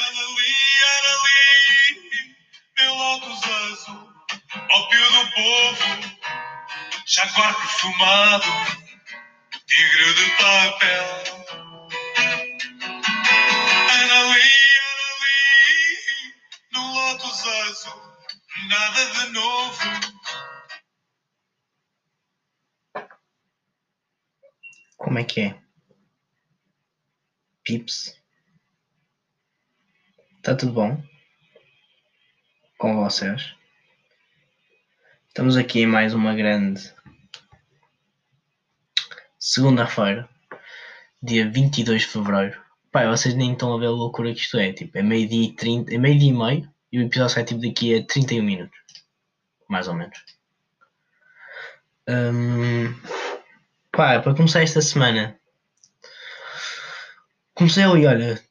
ali, era ali, meu lotus azul, ópio do povo, jaguar perfumado, tigre de papel. Era ali, era no lotus azul, nada de novo. Como é que é? Pips? Está tudo bom? Com vocês? Estamos aqui em mais uma grande segunda-feira, dia 22 de fevereiro. Pai, vocês nem estão a ver a loucura que isto é. Tipo, é meio-dia e 30, é meio-dia e meio e o episódio sai tipo daqui a 31 minutos. Mais ou menos. Hum, pá, para começar esta semana, comecei ali, olha,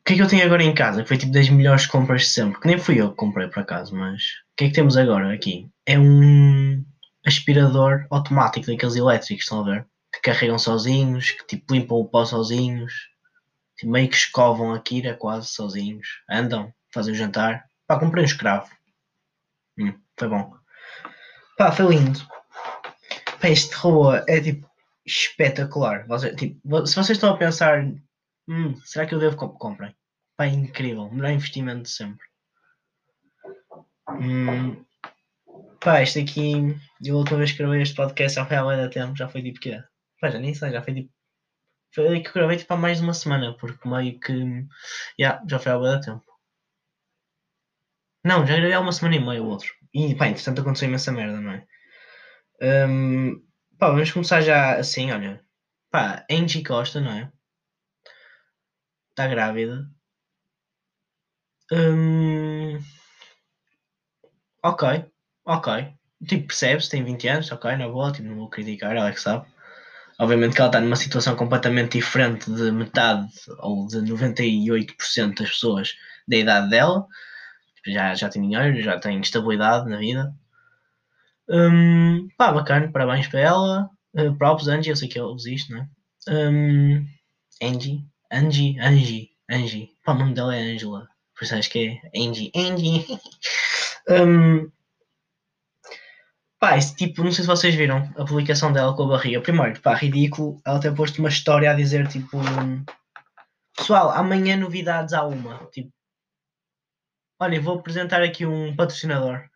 o que é que eu tenho agora em casa? Foi tipo das melhores compras de sempre. Que nem fui eu que comprei por acaso, mas o que é que temos agora aqui? É um aspirador automático daqueles elétricos, estão a ver? Que carregam sozinhos, que tipo limpam o pó sozinhos, meio que escovam a Kira quase sozinhos, andam, fazem o jantar. Pá, comprei um escravo. Hum, foi bom. Pá, foi lindo. Pá, este robô é tipo espetacular. Você, tipo, se vocês estão a pensar Hum, será que eu devo comp comprem? Pá, é incrível. Melhor investimento de sempre. Hum, pá, este aqui, eu a última vez que gravei este podcast já foi há muito tempo, já foi tipo quê? Pá, já nem sei, já foi tipo. Foi que eu gravei tipo há mais de uma semana, porque meio que. Yeah, já foi há muito tempo. Não, já gravei há uma semana e meia o outro. E pá, entretanto aconteceu imensa merda, não é? Um, pá, vamos começar já assim, olha. Pá, Angie Costa, não é? Está grávida. Hum, ok, ok. Tipo, percebe-se, tem 20 anos, ok, na boa, tipo, não vou criticar, ela é que sabe. Obviamente que ela está numa situação completamente diferente de metade ou de 98% das pessoas da idade dela. Tipo, já, já tem dinheiro, já tem estabilidade na vida. Hum, pá, bacana, parabéns para ela. Uh, props, Angie, eu sei que ele existe, né? Um, Angie, Angie, Angie, Angie. Pá, o nome dela é Angela. Por isso acho que é Angie, Angie. um, pá, esse tipo, não sei se vocês viram a publicação dela com a barriga. Primeiro, pá, ridículo. Ela tem posto uma história a dizer tipo. Pessoal, amanhã novidades há uma. Tipo, olha, vou apresentar aqui um patrocinador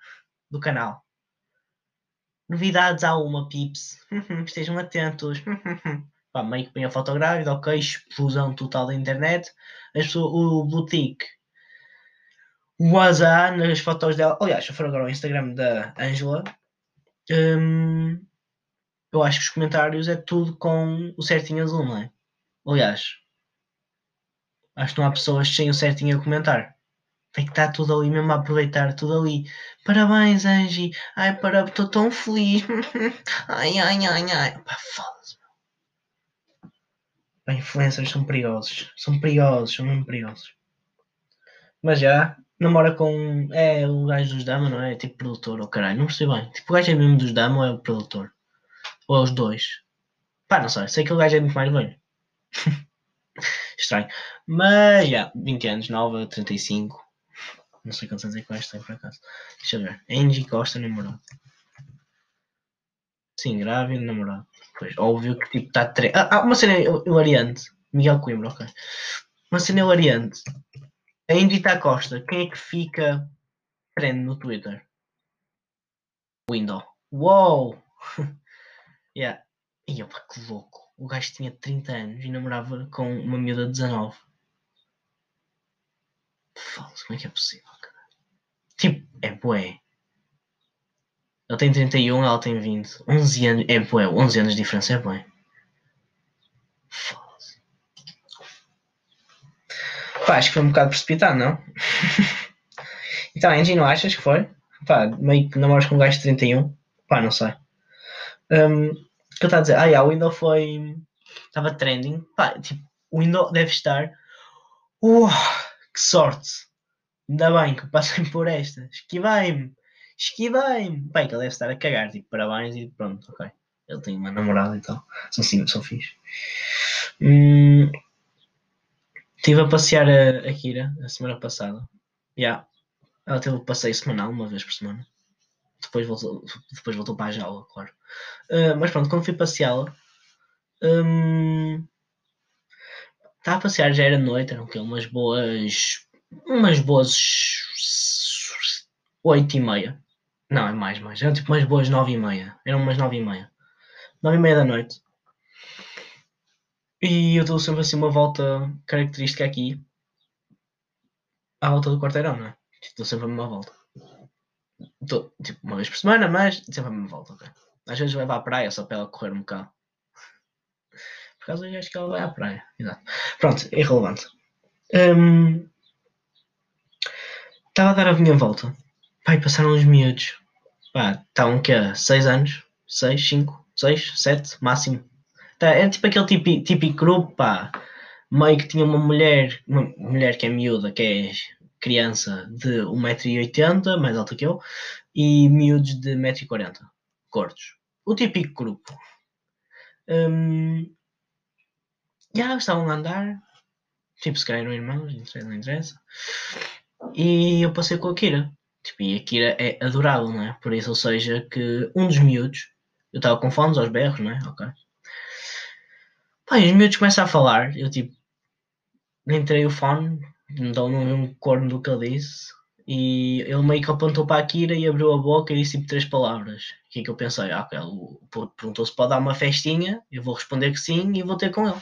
do canal. Novidades há uma, pips. Estejam atentos. pá, meio que põe a foto grávida, ok, explosão total da internet. As pessoas, o boutique, o azar nas fotos dela. Aliás, se for agora ao Instagram da Angela, hum, eu acho que os comentários é tudo com o certinho azul, não é? Aliás, acho que não há pessoas sem o certinho a comentar. Tem que estar tudo ali mesmo a aproveitar, tudo ali. Parabéns, Angie. Ai, para, estou tão feliz. ai, ai, ai, ai. Pá, foda-se. Pá, influencers são perigosos. São perigosos, são mesmo perigosos. Mas já, namora com. É o gajo dos Dama, não é? Tipo produtor, ou oh, caralho, não percebo bem. Tipo, o gajo é mesmo dos Dama ou é o produtor? Ou é os dois? Pá, não sei. Sei que o gajo é muito mais velho. Estranho. Mas já, 20 anos, nova, 35. Não sei quantos anos é que o gajo tem por acaso. Deixa eu ver. Angie Costa, namorado. Sim, grávida, namorado. Pois, óbvio que tipo está tre... ah, ah, uma cena hilariante. Miguel Coimbra, ok. Uma cena hilariante. A Indita Costa, quem é que fica trend no Twitter? Window. Uou! yeah. E opa, que louco. O gajo tinha 30 anos e namorava com uma miúda de 19. Falso, como é que é possível, cara? Tipo, é bué. Ele tem 31, ela tem 20. 11 anos. É bué, 11 anos de diferença é bué. Foda-se. Pá, acho que foi um bocado precipitado, não? então, Angie, não achas que foi? Pá, meio que namoras com um gajo de 31. Pá, não sei. Um, o que eu estava a dizer? Ah, yeah, o Windows foi. Estava trending. Pá, tipo, o Windows deve estar. Uh, que sorte! Ainda bem que passem por esta. Esquivei-me esquivei-me. Bem, que ele deve estar a cagar, tipo, parabéns e pronto, ok. Ele tem uma namorada e tal. São sim, são fixe. Hum, Estive a passear a, a Kira a semana passada. Yeah. Ela teve o passeio semanal, uma vez por semana. Depois voltou, depois voltou para a jaula, claro. Uh, mas pronto, quando fui passeá-la, um, estava a passear, já era noite, eram que umas boas. umas boas. oito e meia. Não, é mais, mais. Eram tipo umas boas nove e meia. Eram umas nove e meia. Nove e meia da noite. E eu dou sempre assim uma volta característica aqui. À volta do quarteirão, não é? Dou sempre a mesma volta. Dou, tipo, uma vez por semana, mas sempre a mesma volta, ok? Às vezes vai à praia só para ela correr um bocado. Por causa eu acho que ela vai à praia. Exato. Pronto, irrelevante. Um, estava a dar a minha volta. Pai, passaram uns miúdos. Pá, estavam que 6 anos? 6, 5, 6, 7, máximo. Tá, é tipo aquele típico, típico grupo, pá. Meio que tinha uma mulher, uma mulher que é miúda, que é criança de 1,80m, mais alta que eu, e miúdos de 1,40m, gordos. O típico grupo. Um, já estavam a andar, tipo, se calhar eram irmãos, não interessa. E eu passei com a Kira. Tipo, e a Kira é adorável, não é? Por isso, ou seja, que um dos miúdos, eu estava com fones aos berros, não é? Ok. Pá, e os miúdos começam a falar, eu tipo, entrei o fone, então não vi um corno do que ele disse, e ele meio que apontou para a Kira e abriu a boca e disse tipo três palavras. O que é que eu pensei? Ah, ele perguntou se pode dar uma festinha, eu vou responder que sim e vou ter com ele.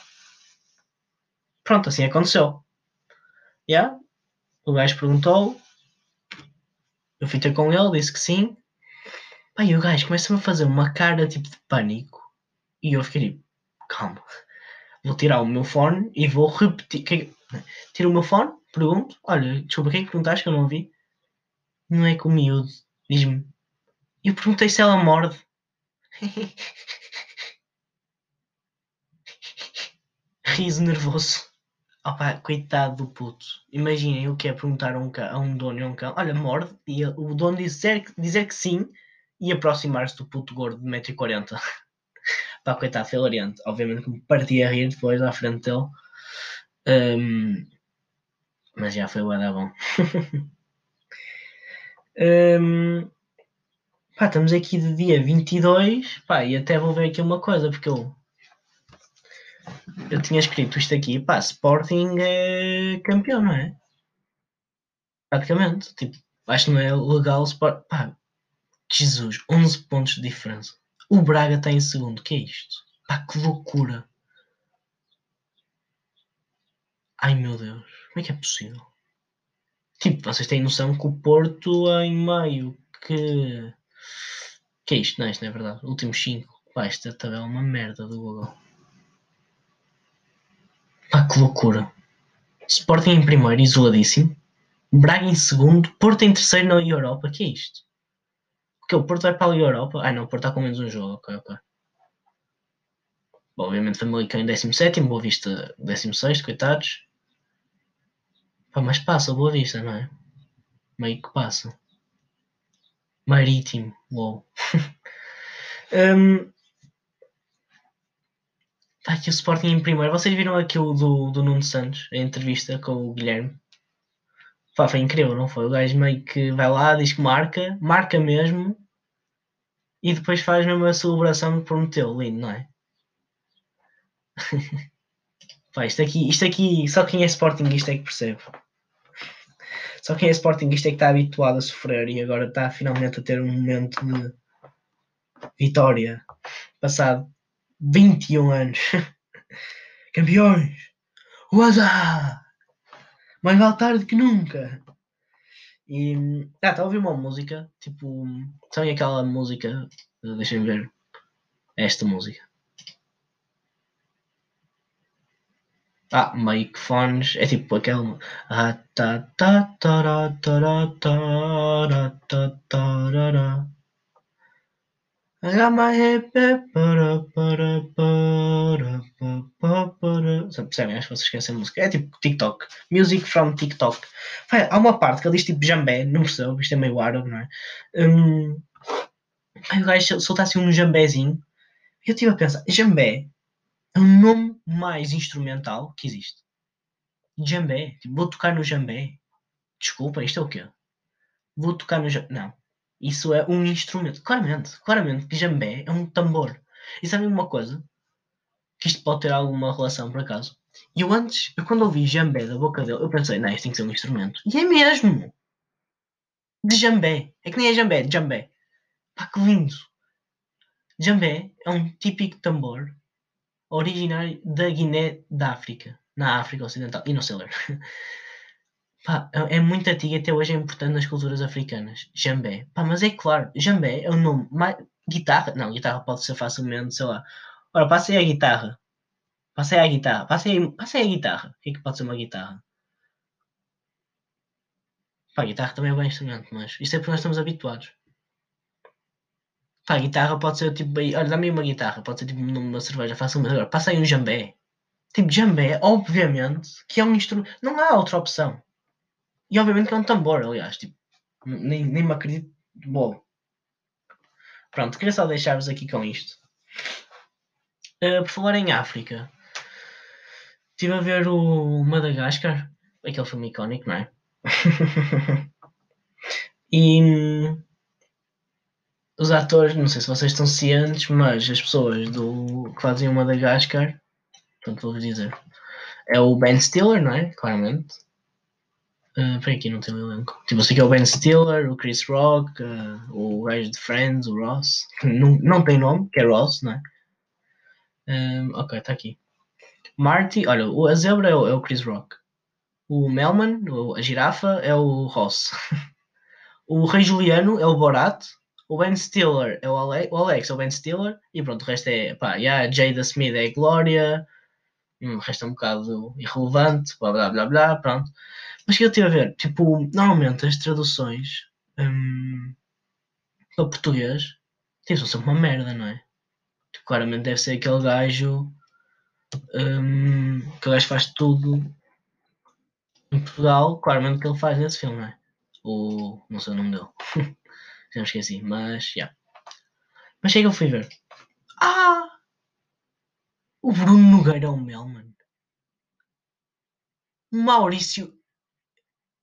Pronto, assim aconteceu. Yeah? O gajo perguntou, eu fui ter com ele, disse que sim. E o gajo começa-me a fazer uma cara tipo de pânico. E eu fiquei tipo, calma. Vou tirar o meu fone e vou repetir. Que... Tiro o meu fone, pergunto, olha, desculpa, o que é que perguntaste que eu não ouvi? Não é que o miúdo diz-me. Eu perguntei se ela morde. Riso nervoso. Opa, coitado do puto. Imaginem o que é perguntar a um, cão, a um dono e a um cão: Olha, morde. E o dono dizer, dizer que sim e aproximar-se do puto gordo de 1,40m. Pá, coitado, foi hilariante. Obviamente que me parti a rir depois à frente dele. Um, mas já foi o da bom. um, pá, estamos aqui de dia 22. Pá, e até vou ver aqui uma coisa, porque eu eu tinha escrito isto aqui, pá, Sporting é campeão, não é? Praticamente, tipo, acho que não é legal Sport... Pá, Jesus, 11 pontos de diferença. O Braga está em segundo, que é isto? Pá, que loucura. Ai meu Deus, como é que é possível? Tipo, vocês têm noção que o Porto em meio que. Que é isto? Não, isto não é verdade. Últimos 5. Pá, esta tabela é uma merda do Google. Pá, que loucura. Sporting em primeiro, isoladíssimo. Braga em segundo. Porto em terceiro na Europa. que é isto? Porque o Porto vai para a Europa. Ah, não, o Porto está com menos um jogo. Ok, ok. Bom, obviamente Famalicão em 17, Boa Vista 16, coitados. Pá, mas passa Boa Vista, não é? Meio que passa. Marítimo, uou. um, Está aqui o Sporting em primeiro. Vocês viram aquilo do, do Nuno Santos, a entrevista com o Guilherme? Pá, foi incrível, não foi? O gajo meio que vai lá, diz que marca, marca mesmo, e depois faz mesmo a celebração que prometeu. Lindo, não é? Pá, isto aqui, isto aqui, só quem é Sporting isto é que percebe. Só quem é Sporting isto é que está habituado a sofrer e agora está finalmente a ter um momento de vitória. Passado 21 anos. Campeões! Uazá! Mais vale tarde que nunca! E. Ah, estava a ouvir uma música, tipo. Sabem aquela música? Deixem-me ver. Esta música. Ah, meio que fones. É tipo aquela. Ah, tá, tá, para. Percebem? Acho que vocês esquecem a música. É tipo TikTok. Music from TikTok. há uma parte que ele diz tipo jambé, não percebo, isto é meio árabe, não é? Um, aí o gajo solta assim um jambézinho. Eu estive a pensar, jambé é o nome mais instrumental que existe. Jambé. Tipo, vou tocar no jambé. Desculpa, isto é o quê? Vou tocar no jambé. Não. Isso é um instrumento. Claramente, claramente que jambé é um tambor. E sabem uma coisa? Que isto pode ter alguma relação, por acaso. E eu antes, eu quando ouvi jambé da boca dele, eu pensei, não, isto tem que ser um instrumento. E é mesmo! De jambé. É que nem é jambé, de jambé. Pá, que lindo! Jambé é um típico tambor originário da Guiné da África, na África Ocidental e no Celler. Pá, é muito antigo e até hoje é importante nas culturas africanas. Jambé. Pá, mas é claro, jambé é o nome mais. Guitarra? Não, guitarra pode ser facilmente, sei lá. Ora, passei a guitarra. Passei a guitarra. Passei, passei a guitarra. O que é que pode ser uma guitarra? Pá, guitarra também é um bom instrumento, mas isto é porque nós estamos habituados. Pá, guitarra pode ser tipo. Olha, dá-me uma guitarra, pode ser tipo numa cerveja facilmente. Agora, passa aí um jambé. Tipo, jambé, obviamente, que é um instrumento. Não há outra opção. E obviamente que é um tambor, aliás. Tipo, nem, nem me acredito. Bom. Pronto, queria só deixar-vos aqui com isto. Uh, por falar em África, estive a ver o Madagascar, aquele filme icónico, não é? e os atores, não sei se vocês estão cientes, mas as pessoas do, que fazem o Madagascar, portanto vou-vos dizer, é o Ben Stiller, não é? Claramente. Uh, aqui não tem elenco. Tipo, eu sei que é o Ben Stiller, o Chris Rock, uh, o gajo de Friends, o Ross. Não, não tem nome, que é Ross, não é? Um, ok, está aqui. Marty, olha, o, a zebra é o, é o Chris Rock. O Melman, a girafa, é o Ross. o Rei Juliano é o Borat. O Ben Stiller é o, Ale, o Alex, é o Ben Stiller. E pronto, o resto é, pá, yeah, a Jada Smith é a Glória. Hum, é um bocado irrelevante, blá blá blá blá, pronto. Mas que eu estive a ver, tipo, normalmente as traduções hum, para português tipo, são sempre uma merda, não é? Tipo, claramente deve ser aquele gajo hum, que o gajo faz tudo em Portugal, claramente que ele faz nesse filme, não é? O. não sei o nome dele. Já me esqueci, mas já. Mas chega eu fui ver. Ah! O Bruno Nogueira é o Melman. O Maurício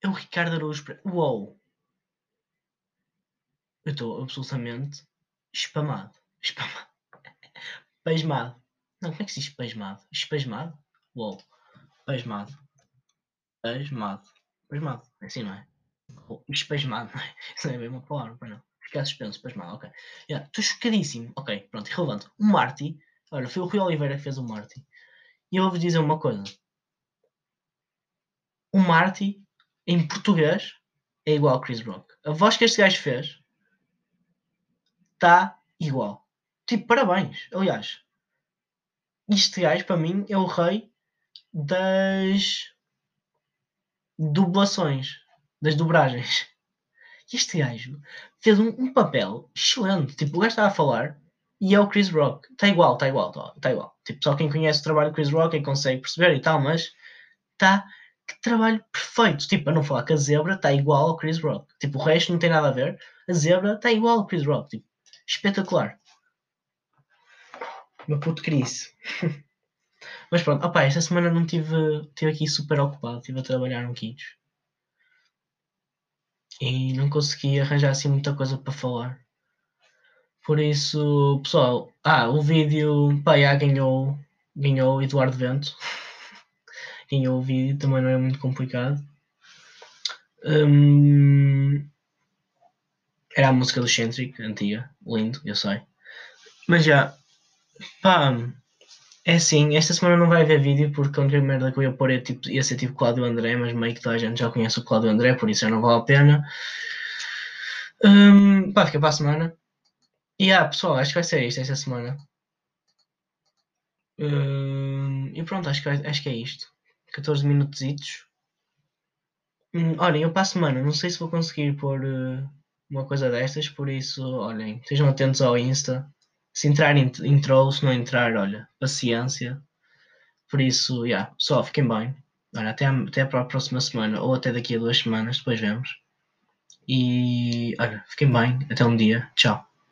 é o Ricardo Araújo Pereira. Uou! Eu estou absolutamente espamado. Espamado. Pasmado. Não, como é que se diz pasmado? Espasmado? Uou. Pasmado. Pasmado. Pasmado. É assim, não é? Espasmado, não é? Isso não é bem uma palavra, para não. Ficar suspenso, pasmado, ok. Yeah, Estou chocadíssimo. Ok, pronto, irrelevante. O Marty, olha, foi o Rui Oliveira que fez o Marty. E eu vou-vos dizer uma coisa. O Marty, em português, é igual ao Chris Rock. A voz que este gajo fez está igual. Tipo, parabéns. Aliás, este gajo, para mim, é o rei das dublações, das dobragens. Este gajo fez um, um papel excelente. Tipo, o gajo estava a falar e é o Chris Rock. Está igual, está igual, está igual. Tipo, só quem conhece o trabalho do Chris Rock é que consegue perceber e tal, mas está que trabalho perfeito. Tipo, para não falar que a zebra está igual ao Chris Rock. Tipo, o resto não tem nada a ver. A zebra está igual ao Chris Rock. Tipo, espetacular. Meu puto Chris. Mas pronto, opá, esta semana não tive, tive aqui super ocupado, estive a trabalhar um quilos. E não consegui arranjar assim muita coisa para falar. Por isso, pessoal, ah, o vídeo, pá, já ganhou, ganhou Eduardo Vento. ganhou o vídeo, também não é muito complicado. Hum, era a música do Centric, antiga, lindo, eu sei. Mas já, pá, é assim, esta semana não vai haver vídeo porque a única merda que eu ia pôr é, tipo, ia ser tipo Cláudio André, mas meio que toda a gente já conhece o Cláudio André, por isso já não vale a pena. Hum, pá, fica para a semana. E ah, pessoal, acho que vai ser isto esta semana. Hum, e pronto, acho que, acho que é isto. 14 minutos. Hum, olhem, eu para a semana, não sei se vou conseguir pôr eh, uma coisa destas, por isso, olhem, estejam atentos ao Insta. Se entrar, ent- entrou, se não entrar, olha, paciência. Por isso, yeah, pessoal, fiquem bem. Olha, até, a- até a próxima semana, ou até daqui a duas semanas, depois vemos. E, olha, fiquem bem, até um dia, tchau.